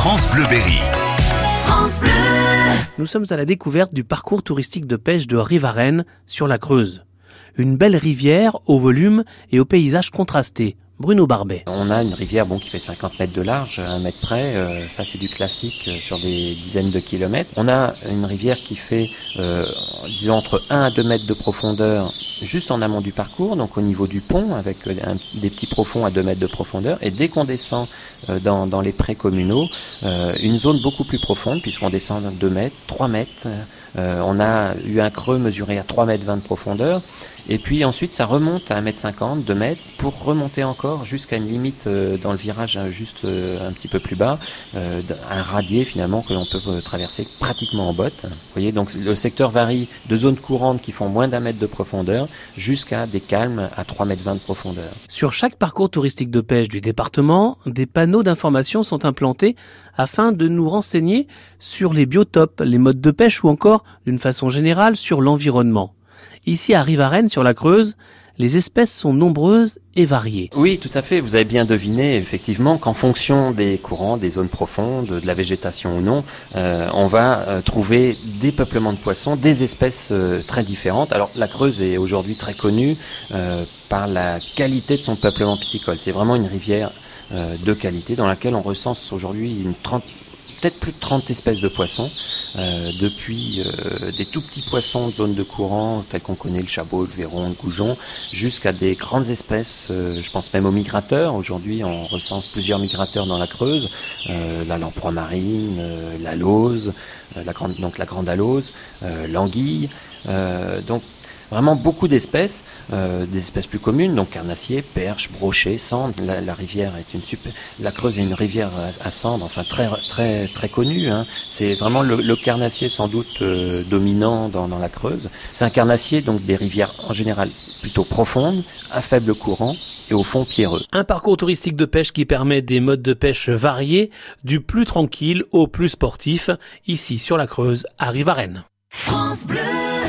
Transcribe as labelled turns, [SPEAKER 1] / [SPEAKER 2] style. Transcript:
[SPEAKER 1] France Bleu Berry.
[SPEAKER 2] Nous sommes à la découverte du parcours touristique de pêche de Rivarennes sur la Creuse. Une belle rivière au volume et au paysage contrasté. Bruno Barbet.
[SPEAKER 3] On a une rivière bon, qui fait 50 mètres de large, à un mètre près. euh, ça, c'est du classique euh, sur des dizaines de kilomètres. On a une rivière qui fait, euh, disons, entre 1 à 2 mètres de profondeur juste en amont du parcours, donc au niveau du pont, avec euh, des petits profonds à 2 mètres de profondeur. Et dès qu'on descend euh, dans, dans les prés communaux, euh, une zone beaucoup plus profonde, puisqu'on descend de 2 mètres, 3 mètres. Euh, on a eu un creux mesuré à 3 mètres 20 de profondeur. Et puis ensuite, ça remonte à 1 mètre 50, 2 mètres, pour remonter encore jusqu'à une limite euh, dans le virage euh, juste euh, un petit peu plus bas, un radier finalement que l'on peut traverser pratiquement en botte. Vous voyez, donc le secteur varie de zones courantes qui font moins d'un mètre de profondeur jusqu'à des calmes à 3 mètres 20 de profondeur.
[SPEAKER 2] Sur chaque parcours touristique de pêche du département, des panneaux d'information sont implantés afin de nous renseigner sur les biotopes, les modes de pêche ou encore, d'une façon générale, sur l'environnement. Ici à Rivarennes, sur la Creuse, les espèces sont nombreuses et variées.
[SPEAKER 3] Oui, tout à fait. Vous avez bien deviné, effectivement, qu'en fonction des courants, des zones profondes, de la végétation ou non, euh, on va euh, trouver des peuplements de poissons, des espèces euh, très différentes. Alors, la Creuse est aujourd'hui très connue par la qualité de son peuplement piscicole. C'est vraiment une rivière de qualité dans laquelle on recense aujourd'hui peut-être plus de 30 espèces de poissons, euh, depuis euh, des tout petits poissons de zone de courant, tels qu'on connaît le chabot, le verron, le goujon, jusqu'à des grandes espèces, euh, je pense même aux migrateurs. Aujourd'hui, on recense plusieurs migrateurs dans la Creuse, euh, la lamproie marine, euh, la lauze, euh, la grande, donc la grande alose, l'anguille. Donc vraiment beaucoup d'espèces, euh, des espèces plus communes, donc carnassiers, perches, brochets, cendres. La, la rivière est une super, la Creuse est une rivière à, à cendres, enfin très très très connue. Hein. C'est vraiment le, le carnassier sans doute euh, dominant dans, dans la Creuse. C'est un carnassier donc des rivières en général plutôt profondes, à faible courant et au fond pierreux.
[SPEAKER 2] Un parcours touristique de pêche qui permet des modes de pêche variés, du plus tranquille au plus sportif, ici sur la Creuse à Rivarennes.
[SPEAKER 4] France Bleu.